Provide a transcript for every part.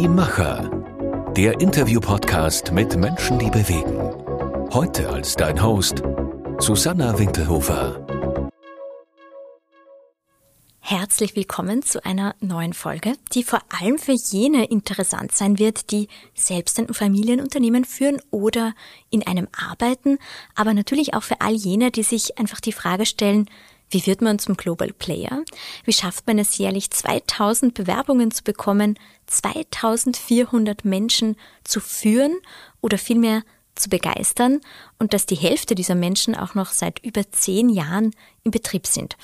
Die Macher. Der Interview-Podcast mit Menschen, die bewegen. Heute als dein Host Susanna Winkelhofer. Herzlich willkommen zu einer neuen Folge, die vor allem für jene interessant sein wird, die selbst ein Familienunternehmen führen oder in einem arbeiten, aber natürlich auch für all jene, die sich einfach die Frage stellen, wie wird man zum Global Player? Wie schafft man es jährlich 2000 Bewerbungen zu bekommen, 2400 Menschen zu führen oder vielmehr zu begeistern und dass die Hälfte dieser Menschen auch noch seit über zehn Jahren im Betrieb sind.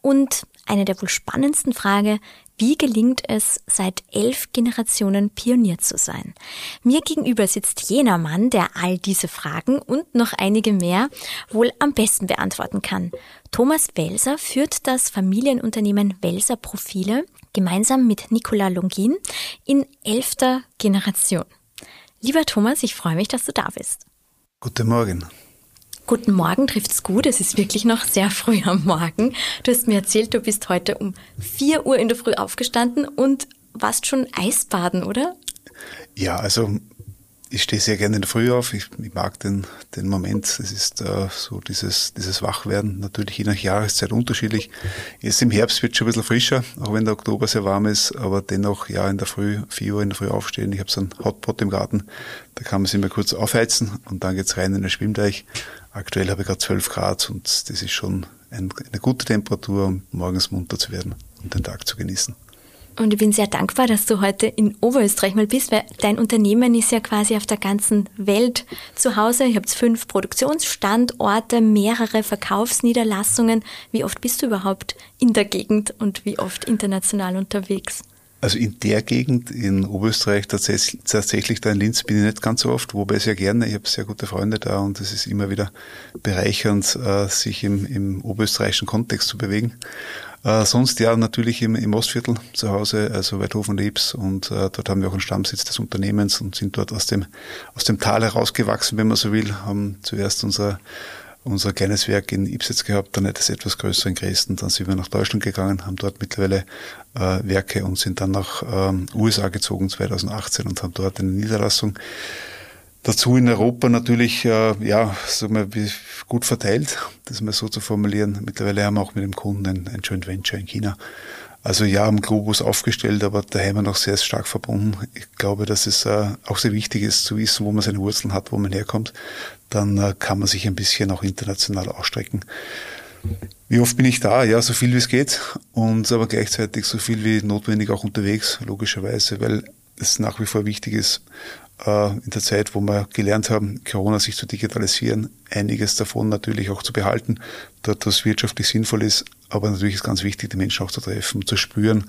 Und eine der wohl spannendsten Frage, wie gelingt es, seit elf Generationen Pionier zu sein? Mir gegenüber sitzt jener Mann, der all diese Fragen und noch einige mehr wohl am besten beantworten kann. Thomas Welser führt das Familienunternehmen Welser Profile gemeinsam mit Nicola Longin in elfter Generation. Lieber Thomas, ich freue mich, dass du da bist. Guten Morgen. Guten Morgen trifft's gut. Es ist wirklich noch sehr früh am Morgen. Du hast mir erzählt, du bist heute um 4 Uhr in der Früh aufgestanden und warst schon Eisbaden, oder? Ja, also ich stehe sehr gerne in der Früh auf. Ich, ich mag den, den Moment. Es ist äh, so dieses, dieses Wachwerden, natürlich je nach Jahreszeit unterschiedlich. Jetzt im Herbst wird es schon ein bisschen frischer, auch wenn der Oktober sehr warm ist, aber dennoch ja in der Früh, 4 Uhr in der Früh aufstehen. Ich habe so einen Hotpot im Garten, da kann man sich mal kurz aufheizen und dann geht's rein in den Schwimmteich. Aktuell habe ich gerade 12 Grad und das ist schon ein, eine gute Temperatur, um morgens munter zu werden und den Tag zu genießen. Und ich bin sehr dankbar, dass du heute in Oberösterreich mal bist, weil dein Unternehmen ist ja quasi auf der ganzen Welt zu Hause. Ihr habt fünf Produktionsstandorte, mehrere Verkaufsniederlassungen. Wie oft bist du überhaupt in der Gegend und wie oft international unterwegs? Also in der Gegend in Oberösterreich tatsächlich, tatsächlich da in Linz bin ich nicht ganz so oft, wobei sehr gerne. Ich habe sehr gute Freunde da und es ist immer wieder bereichernd, äh, sich im, im oberösterreichischen Kontext zu bewegen. Äh, sonst ja natürlich im, im Ostviertel zu Hause, also Weidhofen Liebs und äh, dort haben wir auch einen Stammsitz des Unternehmens und sind dort aus dem, aus dem Tal herausgewachsen, wenn man so will, haben zuerst unser unser kleines Werk in Ipsitz gehabt, dann das etwas größere in Dresden, dann sind wir nach Deutschland gegangen, haben dort mittlerweile äh, Werke und sind dann nach ähm, USA gezogen 2018 und haben dort eine Niederlassung. Dazu in Europa natürlich, äh, ja, sagen wir, gut verteilt, das mal so zu formulieren. Mittlerweile haben wir auch mit dem Kunden ein, ein Joint Venture in China. Also ja, am Globus aufgestellt, aber daheim noch sehr stark verbunden. Ich glaube, dass es äh, auch sehr wichtig ist zu wissen, wo man seine Wurzeln hat, wo man herkommt. Dann äh, kann man sich ein bisschen auch international ausstrecken. Wie oft bin ich da? Ja, so viel wie es geht und aber gleichzeitig so viel wie notwendig auch unterwegs, logischerweise, weil es nach wie vor wichtig ist, äh, in der Zeit, wo wir gelernt haben, Corona sich zu digitalisieren, einiges davon natürlich auch zu behalten, dort das wirtschaftlich sinnvoll ist. Aber natürlich ist ganz wichtig, die Menschen auch zu treffen, zu spüren,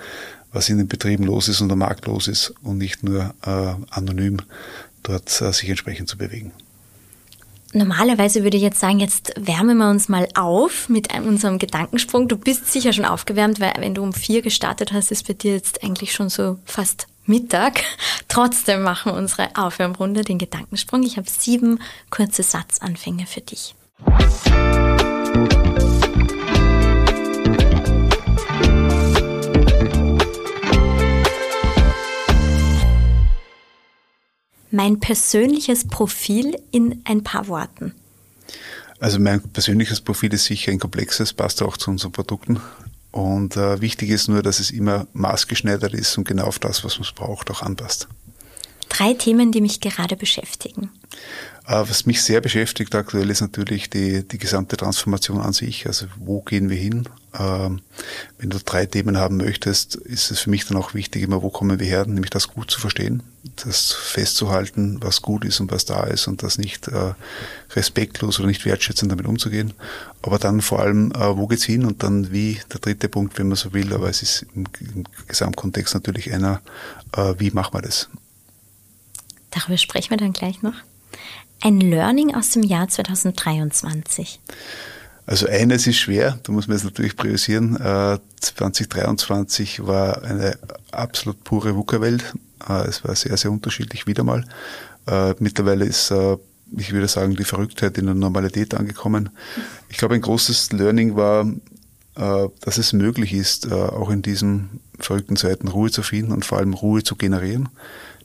was in den Betrieben los ist und am Markt los ist und nicht nur äh, anonym dort äh, sich entsprechend zu bewegen. Normalerweise würde ich jetzt sagen, jetzt wärmen wir uns mal auf mit unserem Gedankensprung. Du bist sicher schon aufgewärmt, weil wenn du um vier gestartet hast, ist bei dir jetzt eigentlich schon so fast Mittag. Trotzdem machen wir unsere Aufwärmrunde, den Gedankensprung. Ich habe sieben kurze Satzanfänge für dich. Mein persönliches Profil in ein paar Worten? Also mein persönliches Profil ist sicher ein komplexes, passt auch zu unseren Produkten. Und äh, wichtig ist nur, dass es immer maßgeschneidert ist und genau auf das, was man braucht, auch anpasst. Drei Themen, die mich gerade beschäftigen. Äh, was mich sehr beschäftigt aktuell ist natürlich die, die gesamte Transformation an sich. Also wo gehen wir hin? Ähm, wenn du drei Themen haben möchtest, ist es für mich dann auch wichtig, immer wo kommen wir her, nämlich das gut zu verstehen, das festzuhalten, was gut ist und was da ist und das nicht äh, respektlos oder nicht wertschätzend damit umzugehen. Aber dann vor allem, äh, wo geht's hin und dann wie, der dritte Punkt, wenn man so will, aber es ist im, im Gesamtkontext natürlich einer, wie machen wir das? Darüber sprechen wir dann gleich noch. Ein Learning aus dem Jahr 2023. Also eines ist schwer, da muss man jetzt natürlich priorisieren. 2023 äh, war eine absolut pure VUCA-Welt. Äh, es war sehr, sehr unterschiedlich wieder mal. Äh, mittlerweile ist, ich würde sagen, die Verrücktheit in der Normalität angekommen. Ich glaube, ein großes Learning war, dass es möglich ist, auch in diesen verrückten Zeiten Ruhe zu finden und vor allem Ruhe zu generieren.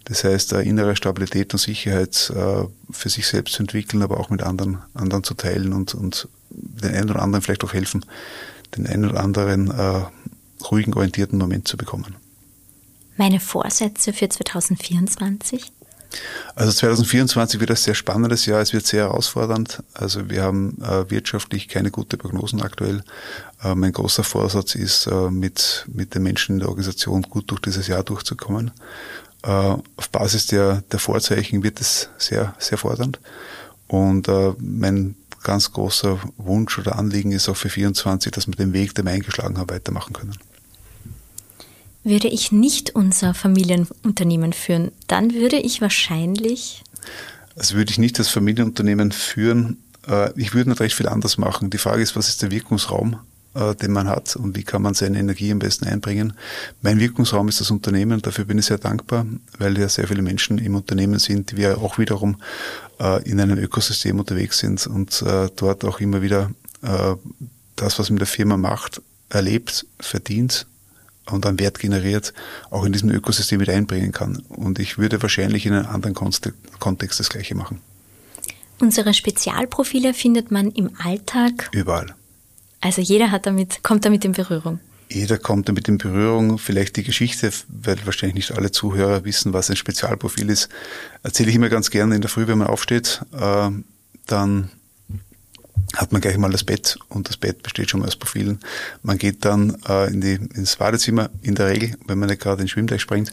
Das heißt, innere Stabilität und Sicherheit äh, für sich selbst zu entwickeln, aber auch mit anderen, anderen zu teilen und, und den einen oder anderen vielleicht auch helfen, den einen oder anderen äh, ruhigen, orientierten Moment zu bekommen. Meine Vorsätze für 2024? Also 2024 wird ein sehr spannendes Jahr, es wird sehr herausfordernd. Also wir haben äh, wirtschaftlich keine gute Prognosen aktuell. Äh, mein großer Vorsatz ist, äh, mit, mit den Menschen in der Organisation gut durch dieses Jahr durchzukommen. Äh, auf Basis der, der Vorzeichen wird es sehr, sehr fordernd. Und äh, mein ganz großer Wunsch oder Anliegen ist auch für 24, dass wir den Weg, den wir eingeschlagen haben, weitermachen können. Würde ich nicht unser Familienunternehmen führen, dann würde ich wahrscheinlich. Also würde ich nicht das Familienunternehmen führen. Äh, ich würde nicht recht viel anders machen. Die Frage ist, was ist der Wirkungsraum, äh, den man hat und wie kann man seine Energie am besten einbringen. Mein Wirkungsraum ist das Unternehmen. Dafür bin ich sehr dankbar, weil ja sehr viele Menschen im Unternehmen sind, die wir auch wiederum äh, in einem Ökosystem unterwegs sind und dort auch immer wieder das, was man mit der Firma macht, erlebt, verdient und an Wert generiert, auch in diesem Ökosystem mit einbringen kann. Und ich würde wahrscheinlich in einem anderen Kontext das Gleiche machen. Unsere Spezialprofile findet man im Alltag. Überall. Also jeder hat damit, kommt damit in Berührung. Jeder kommt damit in Berührung. Vielleicht die Geschichte, weil wahrscheinlich nicht alle Zuhörer wissen, was ein Spezialprofil ist, erzähle ich immer ganz gerne in der Früh, wenn man aufsteht. Äh, dann hat man gleich mal das Bett und das Bett besteht schon mal aus Profilen. Man geht dann äh, in die, ins Badezimmer in der Regel, wenn man nicht gerade in den Schwimmteich springt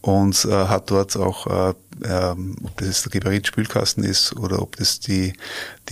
und äh, hat dort auch, äh, ähm, ob das der Geberit-Spülkasten ist oder ob das die,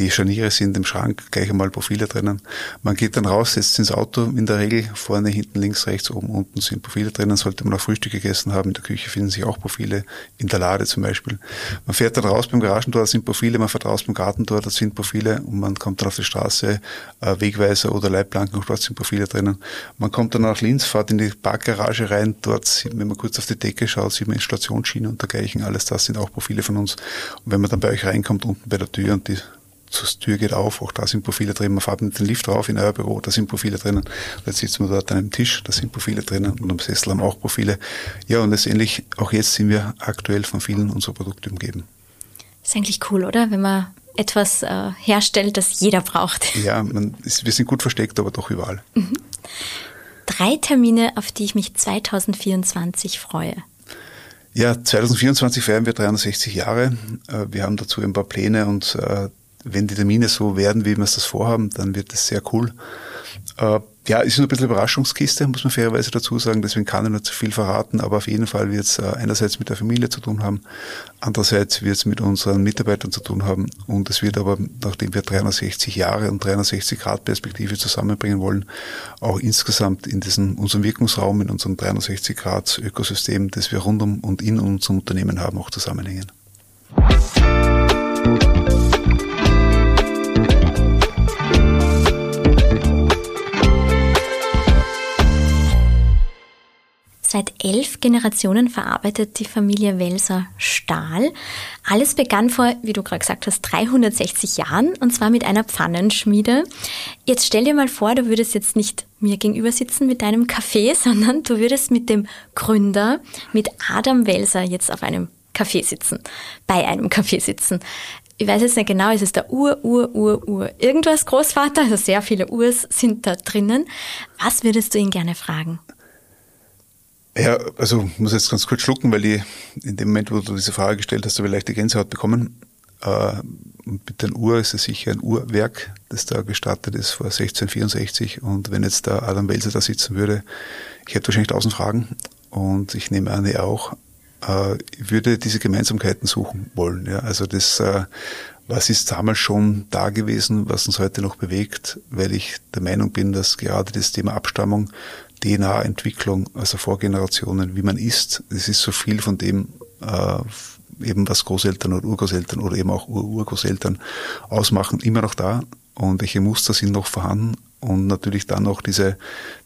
die Scharniere sind im Schrank, gleich einmal Profile drinnen. Man geht dann raus, setzt ins Auto in der Regel, vorne, hinten, links, rechts, oben, unten sind Profile drinnen. Sollte man auch Frühstück gegessen haben, in der Küche finden sich auch Profile, in der Lade zum Beispiel. Man fährt dann raus beim Garagentor, da sind Profile, man fährt raus beim Gartentor, da sind Profile und man kommt dann auf die Straße, äh, Wegweiser oder Leitplanken, dort sind Profile drinnen. Man kommt dann nach Linz, fährt in die Parkgarage rein, dort, wenn man kurz auf die Decke schaut, sieht man Installationsschiene und dergleichen, alles das sind auch Profile von uns. Und wenn man dann bei euch reinkommt, unten bei der Tür und die Tür geht auf, auch da sind Profile drin. Man fährt mit dem Lift rauf in euer Büro, da sind Profile drinnen. Jetzt sitzen wir dort an einem Tisch, da sind Profile drinnen und am Sessel haben auch Profile. Ja, und letztendlich, auch jetzt sind wir aktuell von vielen unserer Produkte umgeben. ist eigentlich cool, oder? Wenn man etwas äh, herstellt, das jeder braucht. Ja, man ist, wir sind gut versteckt, aber doch überall. Mhm. Drei Termine, auf die ich mich 2024 freue. Ja, 2024 feiern wir 360 Jahre. Äh, wir haben dazu ein paar Pläne und äh, wenn die Termine so werden, wie wir es das vorhaben, dann wird es sehr cool. Äh, ja, ist nur ein bisschen Überraschungskiste, muss man fairerweise dazu sagen, deswegen kann ich nicht zu viel verraten, aber auf jeden Fall wird es äh, einerseits mit der Familie zu tun haben, andererseits wird es mit unseren Mitarbeitern zu tun haben und es wird aber, nachdem wir 360 Jahre und 360 Grad Perspektive zusammenbringen wollen, auch insgesamt in diesem, unserem Wirkungsraum, in unserem 360 Grad Ökosystem, das wir rund um und in unserem Unternehmen haben, auch zusammenhängen. Seit elf Generationen verarbeitet die Familie Welser Stahl. Alles begann vor, wie du gerade gesagt hast, 360 Jahren und zwar mit einer Pfannenschmiede. Jetzt stell dir mal vor, du würdest jetzt nicht mir gegenüber sitzen mit deinem Kaffee, sondern du würdest mit dem Gründer, mit Adam Welser jetzt auf einem Kaffee sitzen, bei einem Kaffee sitzen. Ich weiß jetzt nicht genau, ist es der Ur, Ur, Ur, Ur, irgendwas Großvater, also sehr viele Urs sind da drinnen. Was würdest du ihn gerne fragen? Ja, also muss jetzt ganz kurz schlucken, weil ich in dem Moment, wo du diese Frage gestellt hast, habe ich leichte Gänsehaut bekommen. Äh, mit den Uhr ist es sicher ein Uhrwerk, das da gestartet ist vor 1664. Und wenn jetzt der Adam Welser da sitzen würde, ich hätte wahrscheinlich tausend Fragen. Und ich nehme an, er auch. Äh, ich würde diese Gemeinsamkeiten suchen wollen. Ja, also das, äh, was ist damals schon da gewesen, was uns heute noch bewegt, weil ich der Meinung bin, dass gerade das Thema Abstammung DNA-Entwicklung, also Vorgenerationen, wie man isst. Es ist so viel von dem, äh, eben was Großeltern oder Urgroßeltern oder eben auch Ur Urgroßeltern ausmachen, immer noch da. Und welche Muster sind noch vorhanden? Und natürlich dann noch diese,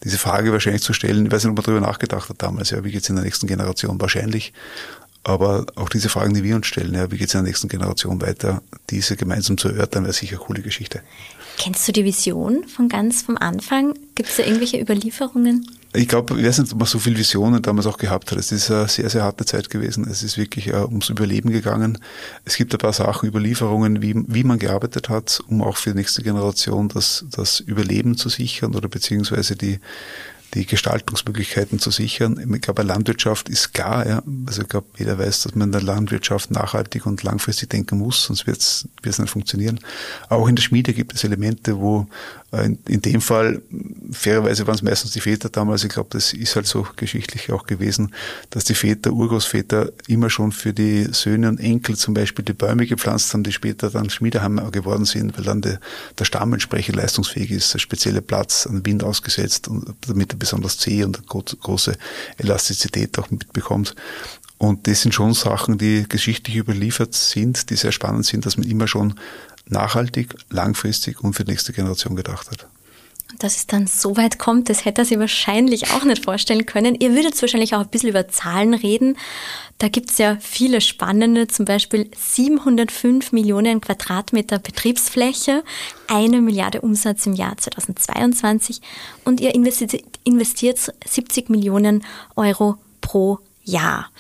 diese Frage wahrscheinlich zu stellen, ich weiß nicht, ob man darüber nachgedacht hat damals, ja, wie geht's in der nächsten Generation? Wahrscheinlich. Aber auch diese Fragen, die wir uns stellen, ja, wie geht es in der nächsten Generation weiter, diese gemeinsam zu erörtern, wäre sicher eine coole Geschichte. Kennst du die Vision von ganz vom Anfang? Gibt es da irgendwelche Überlieferungen? Ich glaube, ich weiß nicht, ob man so viele Visionen damals auch gehabt hat. Es ist eine sehr, sehr harte Zeit gewesen. Es ist wirklich uh, ums Überleben gegangen. Es gibt ein paar Sachen, Überlieferungen, wie, wie man gearbeitet hat, um auch für die nächste Generation das, das Überleben zu sichern oder beziehungsweise die, die Gestaltungsmöglichkeiten zu sichern. Ich glaube, Landwirtschaft ist klar. Ja. Also ich glaube, jeder weiß, dass man in der Landwirtschaft nachhaltig und langfristig denken muss, sonst wird es nicht funktionieren. Auch in der Schmiede gibt es Elemente, wo in, in dem Fall, fairerweise waren es meistens die Väter damals, ich glaube, das ist halt so geschichtlich auch gewesen, dass die Väter, Urgroßväter immer schon für die Söhne und Enkel zum Beispiel die Bäume gepflanzt haben, die später dann Schmiedehammer geworden sind, weil dann der, der Stamm entsprechend leistungsfähig ist, ein spezieller Platz an Wind ausgesetzt und damit er besonders zäh und große Elastizität auch mitbekommt. Und das sind schon Sachen, die geschichtlich überliefert sind, die sehr spannend sind, dass man immer schon nachhaltig, langfristig und für die nächste Generation gedacht hat. Dass es dann so weit kommt, das hätte er sich wahrscheinlich auch nicht vorstellen können. Ihr würdet wahrscheinlich auch ein bisschen über Zahlen reden. Da gibt es ja viele spannende, zum Beispiel 705 Millionen Quadratmeter Betriebsfläche, eine Milliarde Umsatz im Jahr 2022 und ihr investiert 70 Millionen Euro pro Jahr.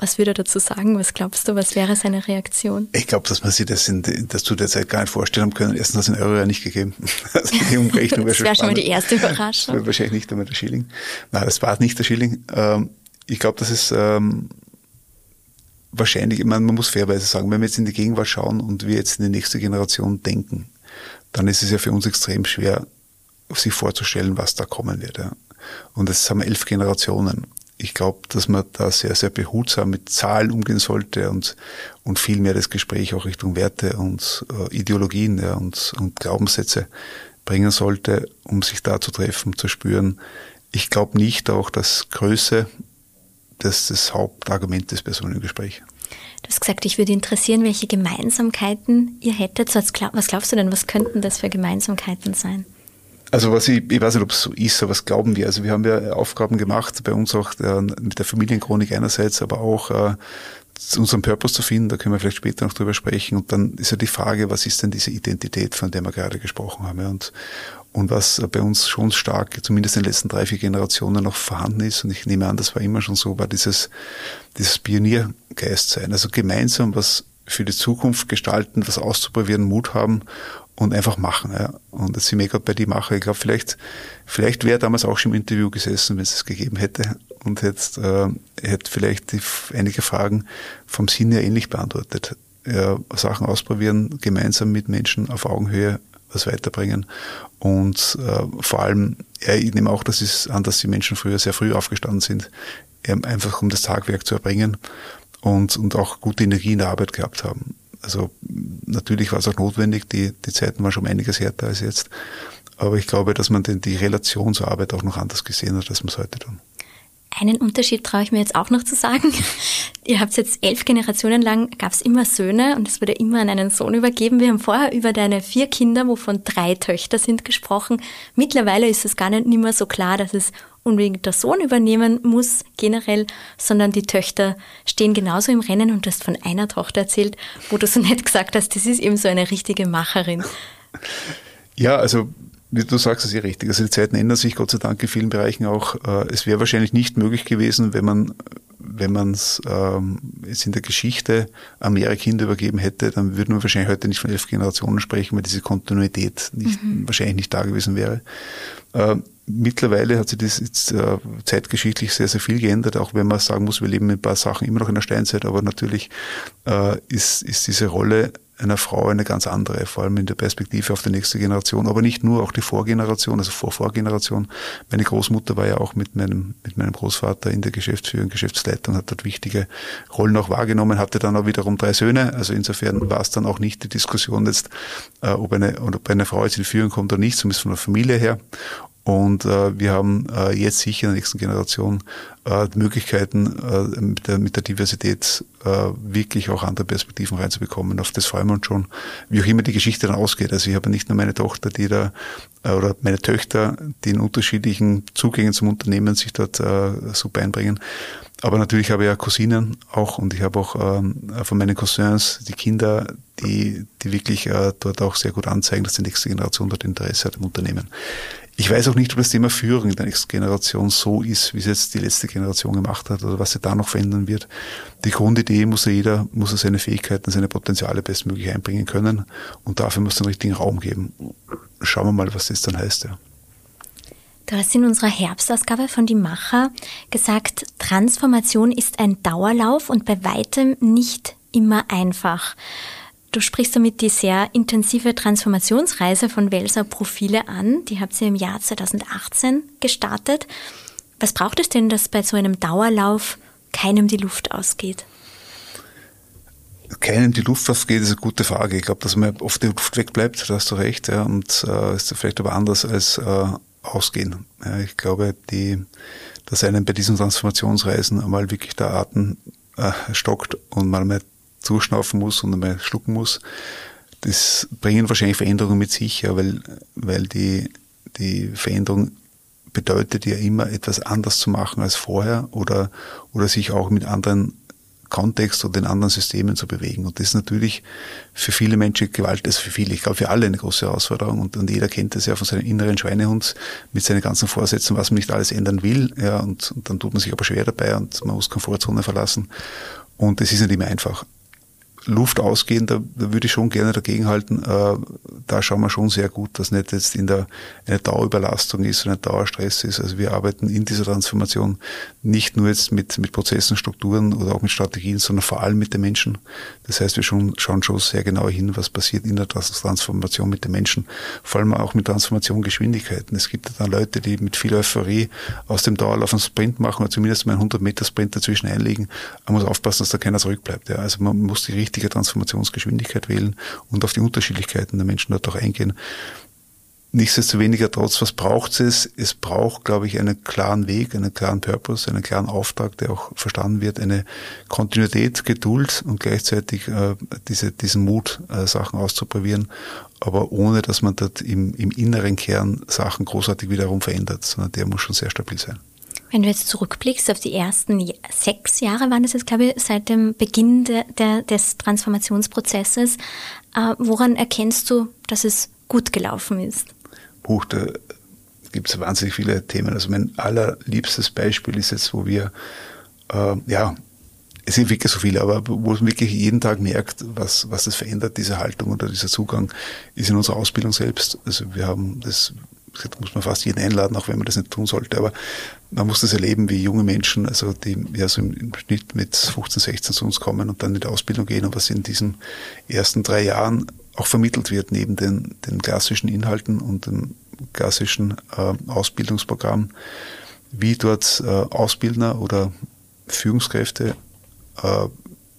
Was würde er dazu sagen? Was glaubst du, was wäre seine Reaktion? Ich glaube, dass man sich das, in, das zu der Zeit gar nicht vorstellen können. Erstens hat es einen Euro ja nicht gegeben. Also die Umrechnung wäre Das wäre schon mal die erste Überraschung. Das wäre wahrscheinlich nicht einmal der Schilling. Nein, das war nicht der Schilling. Ähm, ich glaube, das ist ähm, wahrscheinlich, ich meine, man muss fairweise sagen, wenn wir jetzt in die Gegenwart schauen und wir jetzt in die nächste Generation denken, dann ist es ja für uns extrem schwer, sich vorzustellen, was da kommen wird. Und jetzt haben wir elf Generationen ich glaube, dass man da sehr, sehr behutsam mit Zahlen umgehen sollte und, und viel mehr das Gespräch auch Richtung Werte und äh, Ideologien ja, und, und Glaubenssätze bringen sollte, um sich da zu treffen, zu spüren. Ich glaube nicht auch, dass Größe das, das Hauptargument einem Gespräch. Du hast gesagt, ich würde interessieren, welche Gemeinsamkeiten ihr hättet. Was glaubst du denn, was könnten das für Gemeinsamkeiten sein? Also was ich, ich weiß nicht, ob es so ist, aber was glauben wir? Also wir haben ja Aufgaben gemacht, bei uns auch äh, mit der Familienchronik einerseits, aber auch äh, unseren Purpose zu finden, da können wir vielleicht später noch drüber sprechen. Und dann ist ja die Frage, was ist denn diese Identität, von der wir gerade gesprochen haben? Ja? Und, und was bei uns schon stark, zumindest in den letzten drei, vier Generationen noch vorhanden ist, und ich nehme an, das war immer schon so, war dieses, dieses Pioniergeist sein. Also gemeinsam was für die Zukunft gestalten, was auszuprobieren, Mut haben und einfach machen. Ja. Und jetzt sind wir gerade bei die Mache. Ich glaube, vielleicht, vielleicht wäre damals auch schon im Interview gesessen, wenn es es gegeben hätte und hätte, äh, hätte vielleicht die, einige Fragen vom Sinn her ähnlich beantwortet. Ja, Sachen ausprobieren, gemeinsam mit Menschen auf Augenhöhe was weiterbringen. Und äh, vor allem, ja, ich nehme auch, das ist an, dass die Menschen früher sehr früh aufgestanden sind, einfach um das Tagwerk zu erbringen und, und auch gute Energie in der Arbeit gehabt haben. Also natürlich war es auch notwendig, die, die Zeiten waren schon einiges härter als jetzt. Aber ich glaube, dass man den, die Relation zur Arbeit auch noch anders gesehen hat, als man es heute tun. Einen Unterschied traue ich mir jetzt auch noch zu sagen. Ihr habt jetzt elf Generationen lang, gab es immer Söhne und es wurde immer an einen Sohn übergeben. Wir haben vorher über deine vier Kinder, wovon drei Töchter sind, gesprochen. Mittlerweile ist es gar nicht mehr so klar, dass es unbedingt der Sohn übernehmen muss, generell, sondern die Töchter stehen genauso im Rennen und du hast von einer Tochter erzählt, wo du so nett gesagt hast, das ist eben so eine richtige Macherin. Ja, also wie du sagst, ist ja richtig. Also die Zeiten ändern sich, Gott sei Dank in vielen Bereichen auch. Äh, es wäre wahrscheinlich nicht möglich gewesen, wenn man wenn man es ähm, jetzt in der Geschichte mehrere Kinder übergeben hätte, dann würden wir wahrscheinlich heute nicht von elf Generationen sprechen, weil diese Kontinuität nicht, mhm. wahrscheinlich nicht da gewesen wäre. Äh, mittlerweile hat sich das jetzt äh, zeitgeschichtlich sehr, sehr viel geändert, auch wenn man sagen muss, wir leben mit ein paar Sachen immer noch in der Steinzeit, aber natürlich äh, ist, ist diese Rolle einer Frau eine ganz andere, vor allem in der Perspektive auf die nächste Generation, aber nicht nur, auch die Vorgeneration, also Vorvorgeneration. Meine Großmutter war ja auch mit meinem, mit meinem Großvater in der Geschäftsführung, Geschäftsleitung, hat dort wichtige Rollen auch wahrgenommen, hatte dann auch wiederum drei Söhne, also insofern war es dann auch nicht die Diskussion jetzt, äh, ob eine, ob eine Frau jetzt in Führung kommt oder nicht, zumindest von der Familie her. Und äh, wir haben äh, jetzt sicher in der nächsten Generation äh, Möglichkeiten, äh, mit, der, mit der Diversität äh, wirklich auch andere Perspektiven reinzubekommen. Auf das freuen wir uns schon, wie auch immer die Geschichte dann ausgeht. Also ich habe nicht nur meine Tochter, die da, äh, oder meine Töchter, die in unterschiedlichen Zugängen zum Unternehmen sich dort super einbringen. aber natürlich habe ich ja Cousinen auch und ich habe auch ähm, von meinen Cousins die Kinder, die, die wirklich äh, dort auch sehr gut anzeigen, dass die nächste Generation dort Interesse hat im Unternehmen. Ich weiß auch nicht, ob das Thema Führung in der nächsten Generation so ist, wie es jetzt die letzte Generation gemacht hat oder was sie da noch verändern wird. Die Grundidee muss ja jeder, muss er seine Fähigkeiten, seine Potenziale bestmöglich einbringen können und dafür muss es den richtigen Raum geben. Schauen wir mal, was das dann heißt. Ja. Du hast in unserer Herbstausgabe von Die Macher gesagt, Transformation ist ein Dauerlauf und bei weitem nicht immer einfach. Du sprichst damit die sehr intensive Transformationsreise von Welser Profile an. Die habt ihr im Jahr 2018 gestartet. Was braucht es denn, dass bei so einem Dauerlauf keinem die Luft ausgeht? Keinem die Luft ausgeht, ist eine gute Frage. Ich glaube, dass man oft die Luft wegbleibt, da hast du recht, ja, und äh, ist vielleicht aber anders als äh, ausgehen. Ja, ich glaube, die, dass einem bei diesen Transformationsreisen einmal wirklich der Atem äh, stockt und man mal zuschnaufen muss und einmal schlucken muss. Das bringen wahrscheinlich Veränderungen mit sich, ja, weil, weil die, die Veränderung bedeutet ja immer etwas anders zu machen als vorher oder, oder sich auch mit anderen Kontext und den anderen Systemen zu bewegen. Und das ist natürlich für viele Menschen Gewalt, also für viele, ich glaube für alle eine große Herausforderung. Und, und jeder kennt das ja von seinem inneren Schweinehund mit seinen ganzen Vorsätzen, was man nicht alles ändern will. Ja, und, und dann tut man sich aber schwer dabei und man muss Komfortzone verlassen. Und es ist nicht immer einfach. Luft ausgehen, da, da würde ich schon gerne dagegenhalten. Äh, da schauen wir schon sehr gut, dass nicht jetzt in der eine Dauerüberlastung ist und ein Dauerstress ist. Also wir arbeiten in dieser Transformation nicht nur jetzt mit, mit Prozessen, Strukturen oder auch mit Strategien, sondern vor allem mit den Menschen. Das heißt, wir schon, schauen schon sehr genau hin, was passiert in der Transformation mit den Menschen. Vor allem auch mit Transformation Geschwindigkeiten. Es gibt dann Leute, die mit viel Euphorie aus dem Dauerlauf einen Sprint machen oder zumindest mal einen 100 Meter Sprint dazwischen einlegen. Man muss aufpassen, dass da keiner zurückbleibt. Ja. Also man muss die richtige Transformationsgeschwindigkeit wählen und auf die Unterschiedlichkeiten der Menschen dort auch eingehen. Nichtsdestoweniger trotz, was braucht es? Es braucht, glaube ich, einen klaren Weg, einen klaren Purpose, einen klaren Auftrag, der auch verstanden wird, eine Kontinuität, Geduld und gleichzeitig äh, diese, diesen Mut, äh, Sachen auszuprobieren, aber ohne, dass man dort im, im inneren Kern Sachen großartig wiederum verändert, sondern der muss schon sehr stabil sein. Wenn du jetzt zurückblickst auf die ersten sechs Jahre, waren das jetzt, glaube ich, seit dem Beginn de, de, des Transformationsprozesses, äh, woran erkennst du, dass es gut gelaufen ist? Buch, da gibt es wahnsinnig viele Themen. Also mein allerliebstes Beispiel ist jetzt, wo wir, äh, ja, es sind wirklich so viele, aber wo man wirklich jeden Tag merkt, was, was das verändert, diese Haltung oder dieser Zugang, ist in unserer Ausbildung selbst. Also wir haben das da muss man fast jeden einladen, auch wenn man das nicht tun sollte. Aber man muss das erleben, wie junge Menschen, also die ja so im Schnitt mit 15, 16 zu uns kommen und dann in die Ausbildung gehen und was in diesen ersten drei Jahren auch vermittelt wird, neben den, den klassischen Inhalten und dem klassischen äh, Ausbildungsprogramm, wie dort äh, Ausbildner oder Führungskräfte äh,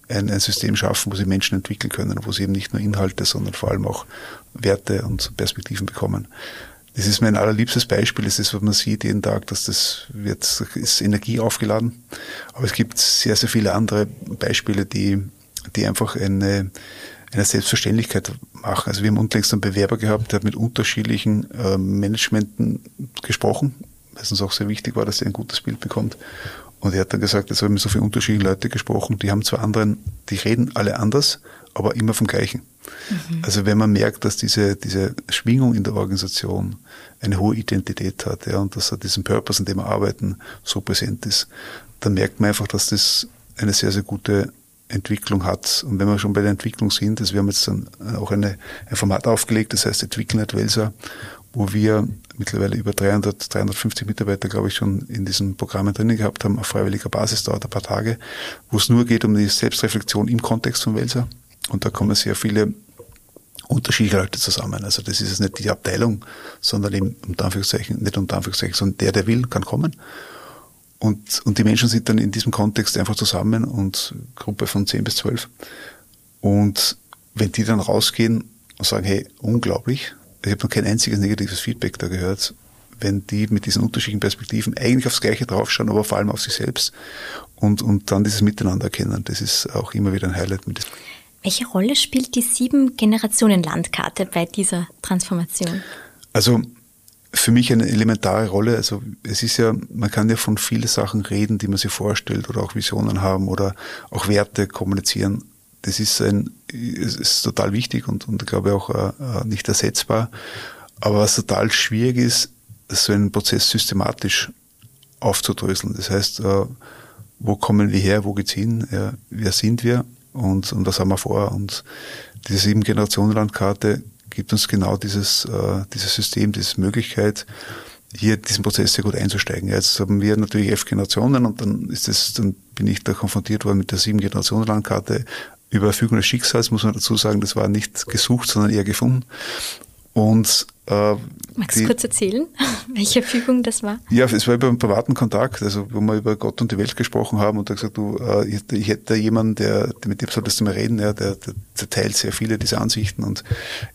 ein, ein System schaffen, wo sie Menschen entwickeln können, wo sie eben nicht nur Inhalte, sondern vor allem auch Werte und Perspektiven bekommen. Das ist mein allerliebstes Beispiel. Das ist, was man sieht jeden Tag, dass das wird, ist Energie aufgeladen. Aber es gibt sehr, sehr viele andere Beispiele, die, die einfach eine, eine Selbstverständlichkeit machen. Also wir haben unlängst einen Bewerber gehabt, der hat mit unterschiedlichen äh, Managementen gesprochen, weil es uns auch sehr wichtig war, dass er ein gutes Bild bekommt. Und er hat dann gesagt, jetzt habe ich mit so vielen unterschiedlichen Leute gesprochen, die haben zwar anderen, die reden alle anders, aber immer vom Gleichen. Mhm. Also wenn man merkt, dass diese, diese Schwingung in der Organisation eine hohe Identität hat, ja, und dass er diesen Purpose, an dem wir arbeiten, so präsent ist, dann merkt man einfach, dass das eine sehr, sehr gute Entwicklung hat. Und wenn wir schon bei der Entwicklung sind, also wir haben jetzt dann auch eine, ein Format aufgelegt, das heißt Entwickeln at Welser, wo wir mittlerweile über 300, 350 Mitarbeiter, glaube ich, schon in diesen Programmen drinnen gehabt haben, auf freiwilliger Basis, dauert ein paar Tage, wo es nur geht um die Selbstreflexion im Kontext von Welser. Und da kommen sehr viele unterschiedliche Leute zusammen. Also das ist jetzt nicht die Abteilung, sondern eben unter Anführungszeichen, nicht unter Anführungszeichen, sondern der, der will, kann kommen. Und, und die Menschen sind dann in diesem Kontext einfach zusammen und Gruppe von 10 bis 12. Und wenn die dann rausgehen und sagen, hey, unglaublich, ich habe noch kein einziges negatives Feedback da gehört, wenn die mit diesen unterschiedlichen Perspektiven eigentlich aufs Gleiche draufschauen, aber vor allem auf sich selbst und, und dann dieses Miteinander erkennen. Das ist auch immer wieder ein Highlight. Mit Welche Rolle spielt die sieben Generationen Landkarte bei dieser Transformation? Also für mich eine elementare Rolle. Also es ist ja, man kann ja von vielen Sachen reden, die man sich vorstellt oder auch Visionen haben oder auch Werte kommunizieren. Das ist ein, es ist total wichtig und, und ich auch äh, nicht ersetzbar. Aber was total schwierig ist, so einen Prozess systematisch aufzudröseln. Das heißt, äh, wo kommen wir her, wo geht's hin, ja, wer sind wir und, und was haben wir vor? Und diese sieben Generationen Landkarte gibt uns genau dieses, äh, dieses System, diese Möglichkeit, hier diesen Prozess sehr gut einzusteigen. Jetzt haben wir natürlich elf Generationen und dann ist das, dann bin ich da konfrontiert worden mit der sieben Generationen Landkarte. Überfügung des Schicksals muss man dazu sagen, das war nicht gesucht, sondern eher gefunden. Und äh, Magst du kurz erzählen, welche Fügung das war? Ja, es war über einen privaten Kontakt, also wo wir über Gott und die Welt gesprochen haben und er gesagt, du, äh, ich, ich hätte jemanden, der, mit dem solltest du mal reden, ja, der, der, der teilt sehr viele dieser Ansichten und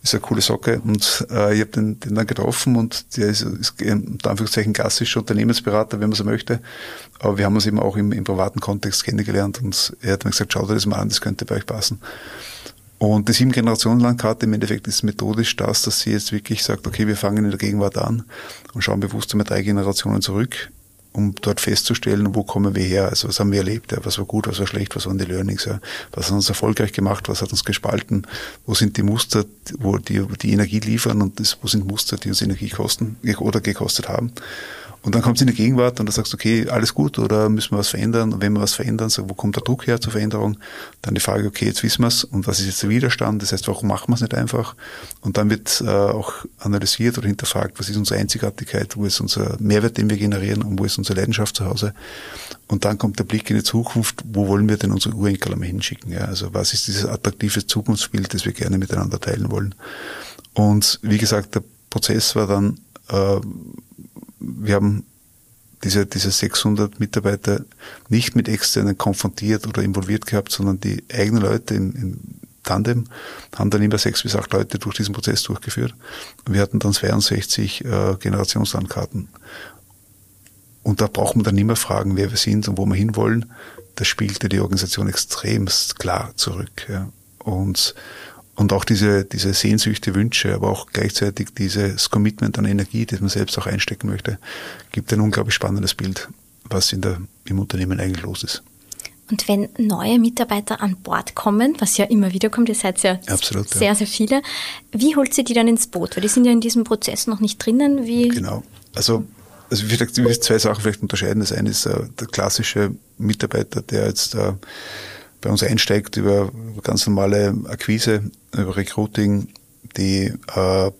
ist eine coole Socke. Und äh, ich habe den, den dann getroffen und der ist, ist unter Anführungszeichen klassischer Unternehmensberater, wenn man so möchte. Aber wir haben uns eben auch im, im privaten Kontext kennengelernt und er hat mir gesagt, schau dir das mal an, das könnte bei euch passen. Und die Sieben-Generationen-Landkarte im Endeffekt ist methodisch das, dass sie jetzt wirklich sagt, okay, wir fangen in der Gegenwart an und schauen bewusst einmal drei Generationen zurück, um dort festzustellen, wo kommen wir her, also was haben wir erlebt, ja, was war gut, was war schlecht, was waren die Learnings, ja, was hat uns erfolgreich gemacht, was hat uns gespalten, wo sind die Muster, wo die, die Energie liefern? Und das, wo sind Muster, die uns Energie kosten oder gekostet haben. Und dann kommt es in die Gegenwart und da sagst du, okay, alles gut oder müssen wir was verändern? Und wenn wir was verändern, so, wo kommt der Druck her zur Veränderung? Dann die Frage, okay, jetzt wissen wir es und was ist jetzt der Widerstand? Das heißt, warum machen wir es nicht einfach? Und dann wird äh, auch analysiert oder hinterfragt, was ist unsere Einzigartigkeit, wo ist unser Mehrwert, den wir generieren und wo ist unsere Leidenschaft zu Hause? Und dann kommt der Blick in die Zukunft, wo wollen wir denn unsere Urenkel einmal hinschicken? Ja? Also was ist dieses attraktive Zukunftsbild, das wir gerne miteinander teilen wollen? Und wie gesagt, der Prozess war dann äh, wir haben diese, diese 600 Mitarbeiter nicht mit externen konfrontiert oder involviert gehabt, sondern die eigenen Leute im, im Tandem haben dann immer sechs bis acht Leute durch diesen Prozess durchgeführt. Wir hatten dann 62 äh, Generationslandkarten. Und da braucht man dann immer fragen, wer wir sind und wo wir hinwollen. Das spielte die Organisation extremst klar zurück. Ja. Und und auch diese, diese Sehnsüchte, Wünsche, aber auch gleichzeitig dieses Commitment an Energie, das man selbst auch einstecken möchte, gibt ein unglaublich spannendes Bild, was in der, im Unternehmen eigentlich los ist. Und wenn neue Mitarbeiter an Bord kommen, was ja immer wieder kommt, ihr seid ja Absolut, sehr, ja. sehr viele, wie holt sie die dann ins Boot? Weil die sind ja in diesem Prozess noch nicht drinnen. Wie genau. Also, also wie gesagt, ich will zwei Sachen vielleicht unterscheiden. Das eine ist äh, der klassische Mitarbeiter, der jetzt äh, bei uns einsteigt über ganz normale Akquise, über Recruiting, die, äh,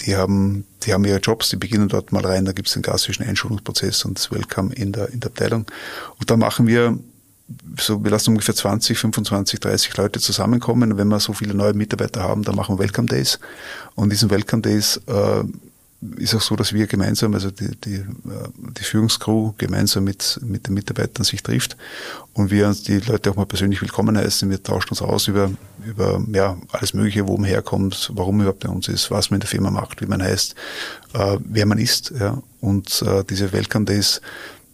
die haben, die haben ihre Jobs, die beginnen dort mal rein, da gibt es den klassischen Einschulungsprozess und das Welcome in der, in der Abteilung. Und da machen wir so, wir lassen ungefähr 20, 25, 30 Leute zusammenkommen. Wenn wir so viele neue Mitarbeiter haben, dann machen wir Welcome Days. Und diesen Welcome Days äh, ist auch so, dass wir gemeinsam, also die, die, äh, die Führungscrew gemeinsam mit, mit den Mitarbeitern sich trifft und wir uns die Leute auch mal persönlich willkommen heißen. Wir tauschen uns aus über, über ja, alles Mögliche, wo man herkommt, warum überhaupt bei uns ist, was man in der Firma macht, wie man heißt, äh, wer man ist. Ja. Und äh, diese Welcome Days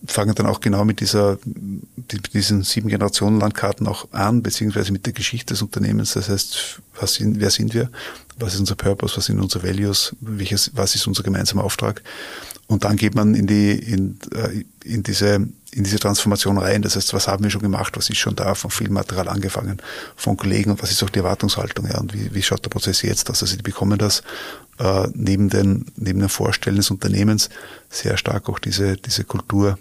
fangen dann auch genau mit dieser, mit diesen sieben Generationen Landkarten auch an, beziehungsweise mit der Geschichte des Unternehmens. Das heißt, was sind, wer sind wir? Was ist unser Purpose? Was sind unsere Values? Welches, was ist unser gemeinsamer Auftrag? Und dann geht man in die, in, äh, in diese, in diese Transformation rein. Das heißt, was haben wir schon gemacht? Was ist schon da? Von viel Material angefangen, von Kollegen und was ist auch die Erwartungshaltung? Ja, und wie, wie schaut der Prozess jetzt aus? Also, die bekommen das, äh, neben den, neben den Vorstellen des Unternehmens sehr stark auch diese, diese Kultur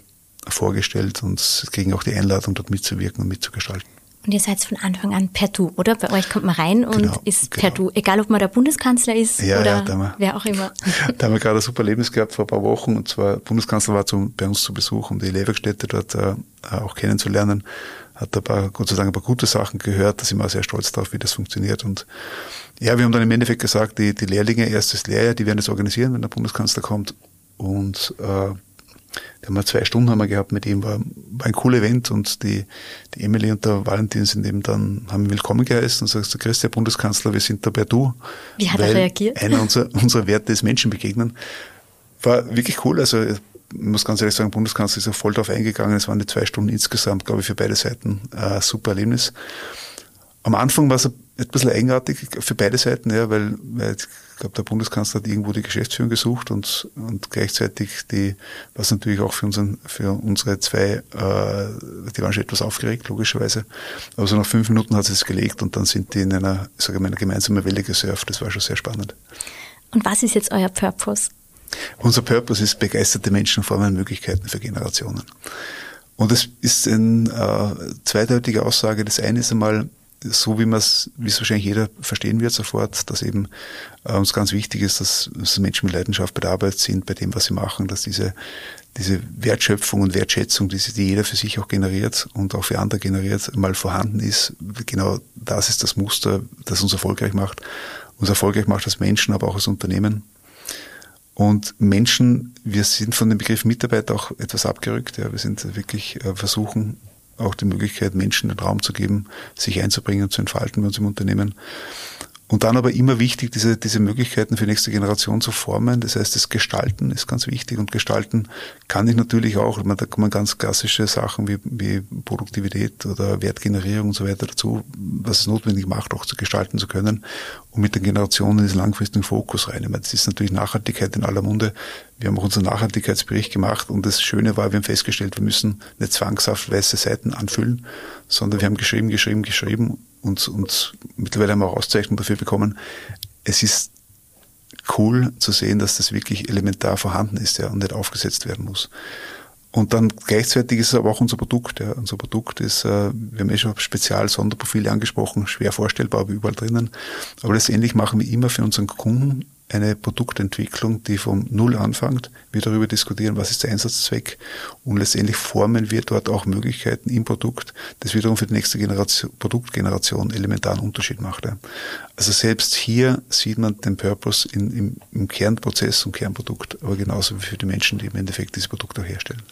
vorgestellt und kriegen auch die Einladung, dort mitzuwirken und mitzugestalten. Und ihr seid von Anfang an per Du, oder? Bei euch kommt man rein und genau, ist genau. per Du, egal ob man der Bundeskanzler ist ja, oder ja, wir, wer auch immer. Da haben wir gerade ein super Erlebnis gehabt vor ein paar Wochen und zwar Bundeskanzler war zum, bei uns zu Besuch, um die Lehrwerkstätte dort äh, auch kennenzulernen. Hat ein paar, Gott sei Dank, ein paar gute Sachen gehört, da sind wir auch sehr stolz drauf, wie das funktioniert. Und ja, wir haben dann im Endeffekt gesagt, die, die Lehrlinge, erstes Lehrjahr, die werden das organisieren, wenn der Bundeskanzler kommt. Und äh, da haben wir zwei Stunden haben wir gehabt mit ihm, war, war ein cooler Event und die, die Emily und der Valentin sind eben dann, haben ihn willkommen geheißen und sagst, der Christian Bundeskanzler, wir sind dabei du. Wie hat er reagiert? Einer unserer, unserer Werte ist Menschen begegnen. War wirklich cool, also ich muss ganz ehrlich sagen, Bundeskanzler ist auch voll drauf eingegangen. Es waren die zwei Stunden insgesamt, glaube ich, für beide Seiten äh, super Erlebnis. Am Anfang war es ein bisschen eigenartig für beide Seiten, ja, weil, weil ich glaube, der Bundeskanzler hat irgendwo die Geschäftsführung gesucht und, und gleichzeitig die, was natürlich auch für unseren, für unsere zwei, äh, die waren schon etwas aufgeregt, logischerweise. Aber so nach fünf Minuten hat es gelegt und dann sind die in einer, sage ich mal, einer gemeinsamen Welle gesurft. Das war schon sehr spannend. Und was ist jetzt euer Purpose? Unser Purpose ist begeisterte Menschen formen Möglichkeiten für Generationen. Und es ist eine äh, zweideutige Aussage. Das eine ist einmal, so wie man es, wie es wahrscheinlich jeder verstehen wird sofort, dass eben äh, uns ganz wichtig ist, dass, dass Menschen mit Leidenschaft bei der Arbeit sind, bei dem, was sie machen, dass diese, diese Wertschöpfung und Wertschätzung, die, die jeder für sich auch generiert und auch für andere generiert, mal vorhanden ist. Genau das ist das Muster, das uns erfolgreich macht. Uns erfolgreich macht als Menschen, aber auch als Unternehmen. Und Menschen, wir sind von dem Begriff Mitarbeiter auch etwas abgerückt. Ja. Wir sind wirklich äh, versuchen, auch die Möglichkeit, Menschen den Raum zu geben, sich einzubringen und zu entfalten bei uns im Unternehmen. Und dann aber immer wichtig, diese, diese Möglichkeiten für die nächste Generation zu formen. Das heißt, das Gestalten ist ganz wichtig. Und Gestalten kann ich natürlich auch, ich meine, da kommen ganz klassische Sachen wie, wie Produktivität oder Wertgenerierung und so weiter dazu, was es notwendig macht, auch zu gestalten zu können. Und mit den Generationen in diesen langfristigen Fokus rein. Ich meine, das ist natürlich Nachhaltigkeit in aller Munde. Wir haben auch unseren Nachhaltigkeitsbericht gemacht und das Schöne war, wir haben festgestellt, wir müssen nicht zwangshaft weiße Seiten anfüllen, sondern wir haben geschrieben, geschrieben, geschrieben und, und mittlerweile haben wir auch Auszeichnungen dafür bekommen. Es ist cool zu sehen, dass das wirklich elementar vorhanden ist ja, und nicht aufgesetzt werden muss. Und dann gleichzeitig ist es aber auch unser Produkt. Ja. Unser Produkt ist, äh, wir haben eh schon Spezial-Sonderprofile angesprochen, schwer vorstellbar, aber überall drinnen. Aber letztendlich machen wir immer für unseren Kunden eine Produktentwicklung, die vom Null anfängt. Wir darüber diskutieren, was ist der Einsatzzweck und letztendlich formen wir dort auch Möglichkeiten im Produkt, das wiederum für die nächste Generation, Produktgeneration elementaren Unterschied macht. Also selbst hier sieht man den Purpose in, im, im Kernprozess und Kernprodukt, aber genauso wie für die Menschen, die im Endeffekt diese Produkte auch herstellen.